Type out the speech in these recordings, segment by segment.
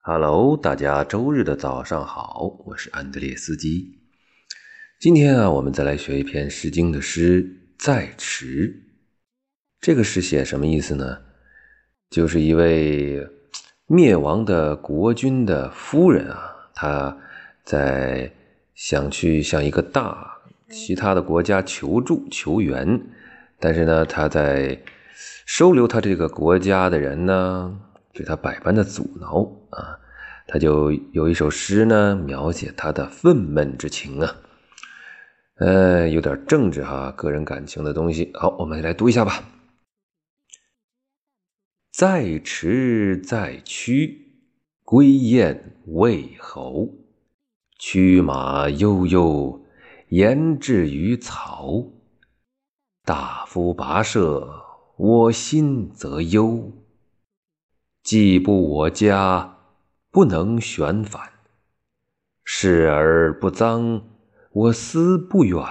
Hello，大家周日的早上好，我是安德烈斯基。今天啊，我们再来学一篇《诗经》的诗《在池》。这个诗写什么意思呢？就是一位灭亡的国君的夫人啊，她在想去向一个大其他的国家求助求援，但是呢，她在收留她这个国家的人呢。对他百般的阻挠啊，他就有一首诗呢，描写他的愤懑之情啊，呃，有点政治哈，个人感情的东西。好，我们来读一下吧。在池在曲，归雁未侯。驱马悠悠，言至于曹。大夫跋涉，我心则忧。既不我家，不能旋反；视而不脏，我思不远。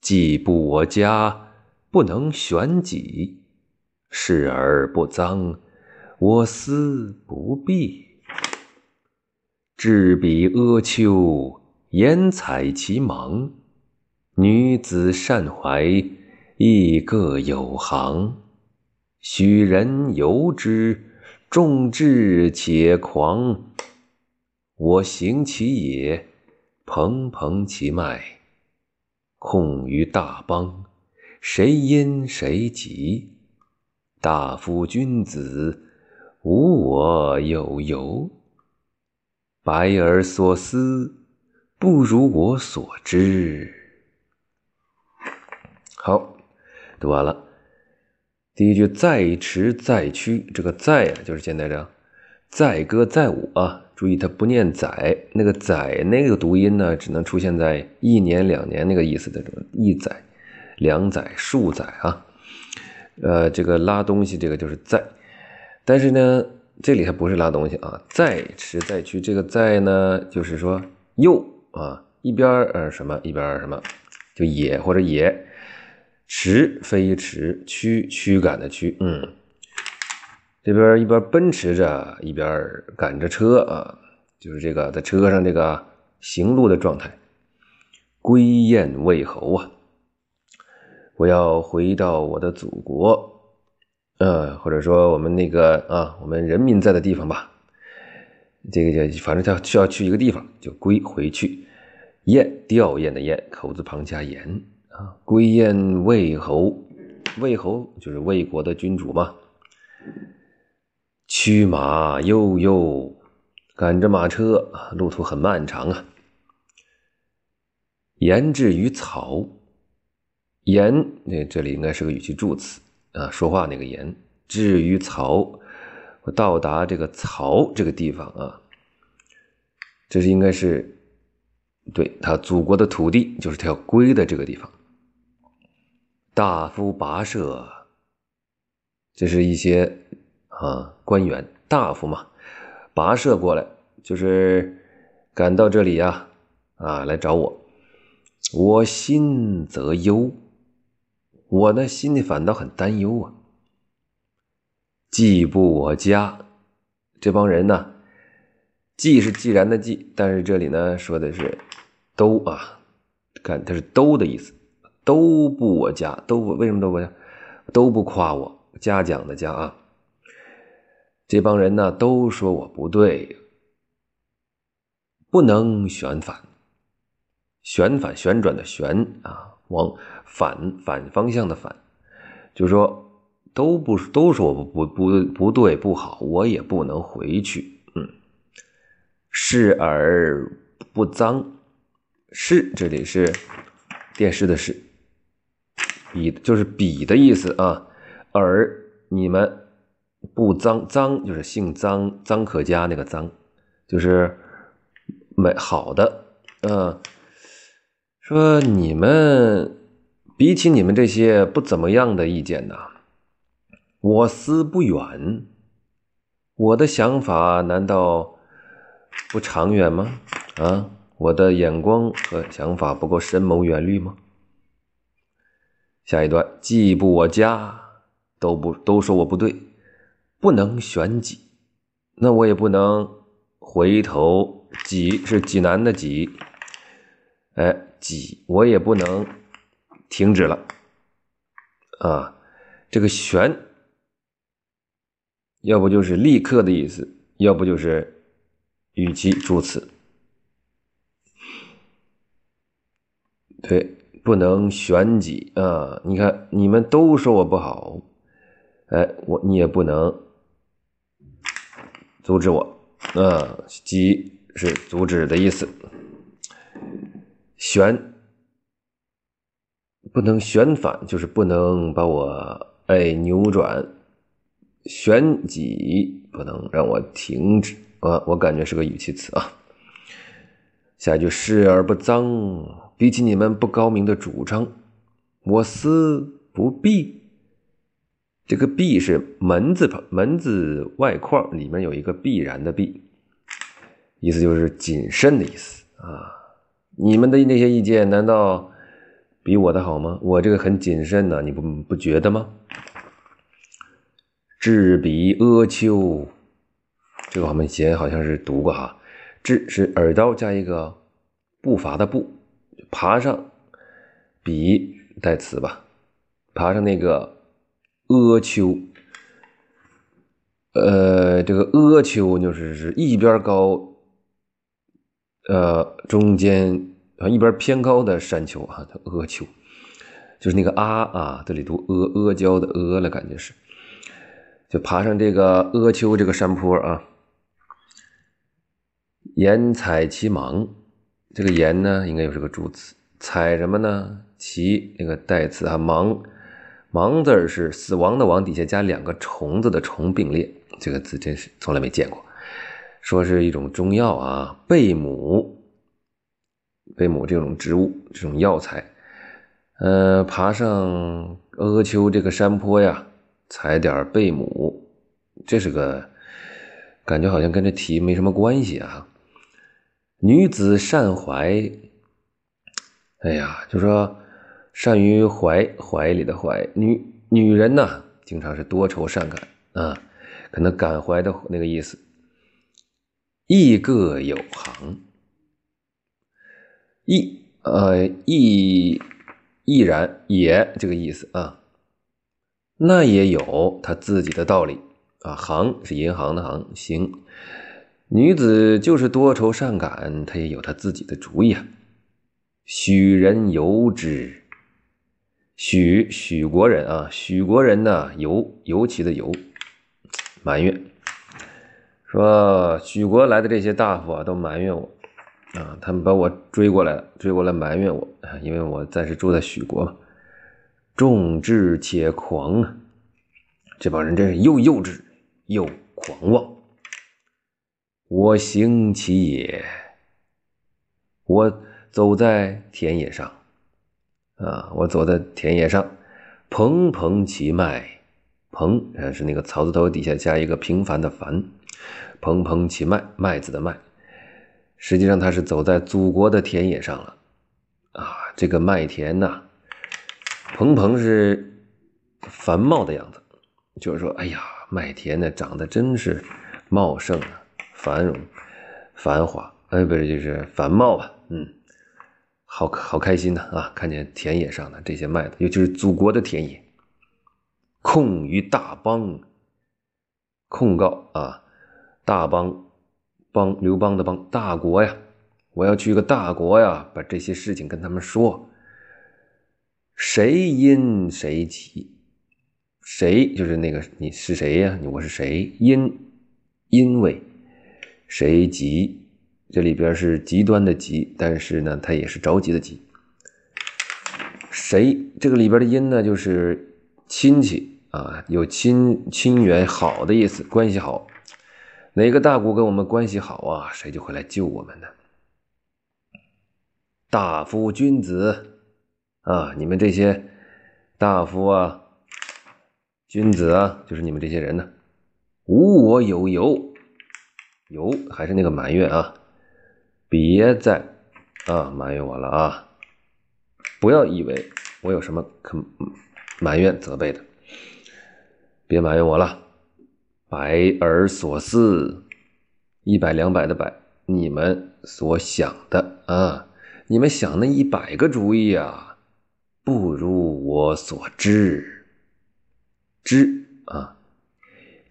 既不我家，不能旋己；视而不脏，我思不避。至彼阿丘，言采其芒。女子善怀，亦各有行。许人由之，众志且狂。我行其也，蓬蓬其脉。控于大邦，谁因谁及？大夫君子，无我有由。白而所思，不如我所知。好，读完了。第一句在池在曲，这个在啊，就是现在这样，载歌载舞啊。注意，它不念载，那个载那个读音呢，只能出现在一年两年那个意思的一载、两载、数载啊。呃，这个拉东西，这个就是在，但是呢，这里它不是拉东西啊。在池在曲，这个在呢，就是说又啊，一边呃什么，一边什么，就也或者也。驰飞驰，驱驱赶的驱，嗯，这边一边奔驰着，一边赶着车啊，就是这个在车上这个行路的状态。归雁未侯啊，我要回到我的祖国，嗯，或者说我们那个啊，我们人民在的地方吧。这个叫反正他需要去一个地方，就归回去。雁，吊唁的雁，口字旁加言。啊归雁魏侯，魏侯就是魏国的君主嘛。驱马悠悠，赶着马车，路途很漫长啊。言至于曹，言那这里应该是个语气助词啊，说话那个言。至于曹，我到达这个曹这个地方啊，这是应该是对他祖国的土地，就是他要归的这个地方。大夫跋涉，这是一些啊官员大夫嘛，跋涉过来就是赶到这里呀啊来找我，我心则忧，我呢心里反倒很担忧啊。既不我家，这帮人呢，既是既然的既，但是这里呢说的是都啊，看它是都的意思。都不我家，都不为什么都不家，都不夸我嘉奖的嘉啊！这帮人呢都说我不对，不能旋反，旋反旋转的旋啊，往反反方向的反，就说都不都说我不不不对不好，我也不能回去。嗯，视而不脏，视这里是电视的视。比就是比的意思啊，而你们不脏脏就是姓脏脏可嘉那个脏，就是美好的，嗯，说你们比起你们这些不怎么样的意见呐，我思不远，我的想法难道不长远吗？啊，我的眼光和想法不够深谋远虑吗？下一段，既不我家，都不都说我不对，不能选己，那我也不能回头己是济南的济，哎，己我也不能停止了啊。这个旋，要不就是立刻的意思，要不就是语气助词。对，不能旋己啊！你看，你们都说我不好，哎，我你也不能阻止我啊！己是阻止的意思，旋不能旋反，就是不能把我哎扭转，旋己不能让我停止啊！我感觉是个语气词啊。下一句视而不脏。比起你们不高明的主张，我思不必。这个“必”是门字旁，门字外框里面有一个必然的“必”，意思就是谨慎的意思啊。你们的那些意见难道比我的好吗？我这个很谨慎呢，你不不觉得吗？陟彼阿丘，这个我们以前好像是读过哈。陟是耳刀加一个步伐的步。爬上，比代词吧，爬上那个阿丘，呃，这个阿丘就是是一边高，呃，中间啊一边偏高的山丘啊，叫阿丘，就是那个阿啊，这里读阿阿胶的阿了，感觉是，就爬上这个阿丘这个山坡啊，言采其芒。这个言呢，应该又是个助词。采什么呢？其那个代词啊，芒，芒字是死亡的亡底下加两个虫子的虫并列。这个字真是从来没见过。说是一种中药啊，贝母，贝母这种植物，这种药材。呃，爬上阿丘这个山坡呀，采点贝母，这是个感觉好像跟这题没什么关系啊。女子善怀，哎呀，就说善于怀怀里的怀，女女人呢，经常是多愁善感啊，可能感怀的那个意思。亦各有行，亦呃亦亦然也这个意思啊，那也有他自己的道理啊。行是银行的行，行。女子就是多愁善感，她也有她自己的主意啊。许人尤之，许许国人啊，许国人呢尤尤其的尤埋怨，说许国来的这些大夫啊都埋怨我啊，他们把我追过来了，追过来埋怨我，因为我暂时住在许国嘛。众志且狂啊，这帮人真是又幼稚又狂妄。我行其野，我走在田野上，啊，我走在田野上，蓬蓬其脉，蓬是那个草字头底下加一个平凡的凡，蓬蓬其脉，麦子的麦，实际上他是走在祖国的田野上了，啊，这个麦田呐，蓬蓬是繁茂的样子，就是说，哎呀，麦田呢长得真是茂盛啊。繁荣、繁华，哎，不是，就是繁茂吧？嗯，好好开心的啊！看见田野上的这些麦子，尤其是祖国的田野。控于大邦，控告啊，大邦邦刘邦的邦，大国呀！我要去个大国呀，把这些事情跟他们说。谁因谁起？谁就是那个你是谁呀？我是谁？因因为。谁急？这里边是极端的急，但是呢，它也是着急的急。谁？这个里边的因呢，就是亲戚啊，有亲亲缘好的意思，关系好。哪个大国跟我们关系好啊？谁就会来救我们呢。大夫君子啊，你们这些大夫啊、君子啊，就是你们这些人呢，无我有由。有还是那个埋怨啊！别再啊埋怨我了啊！不要以为我有什么可埋怨责备的，别埋怨我了。百而所思，一百两百的百，你们所想的啊，你们想那一百个主意啊，不如我所知。知啊，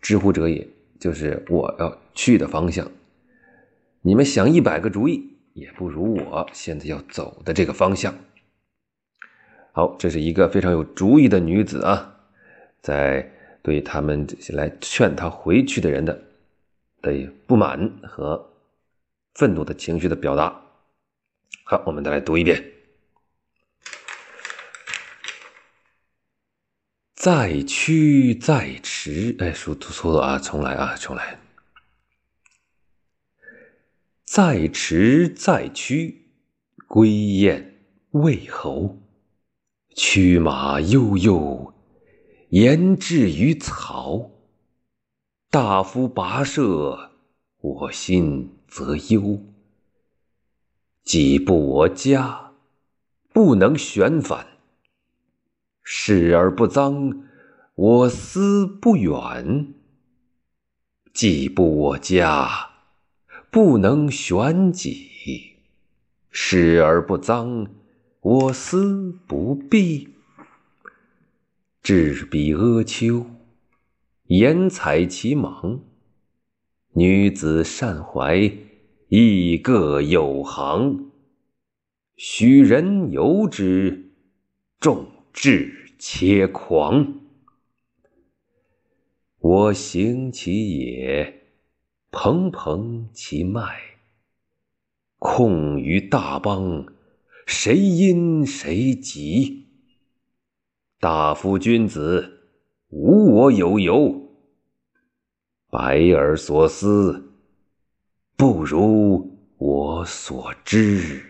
知乎者也，就是我要去的方向。你们想一百个主意，也不如我现在要走的这个方向。好，这是一个非常有主意的女子啊，在对他们这些来劝她回去的人的的不满和愤怒的情绪的表达。好，我们再来读一遍：再驱再迟，哎，说错了啊，重来啊，重来。再迟再驱，归雁未候。驱马悠悠，言至于曹。大夫跋涉，我心则忧。己不我家，不能旋返；视而不脏，我思不远。既不我家。不能旋己，视而不脏，我思不避。至彼阿丘，言采其芒。女子善怀，亦各有行。许人由之，众志且狂。我行其也。蓬蓬其脉，控于大邦，谁因谁急？大夫君子，无我有由。百尔所思，不如我所知。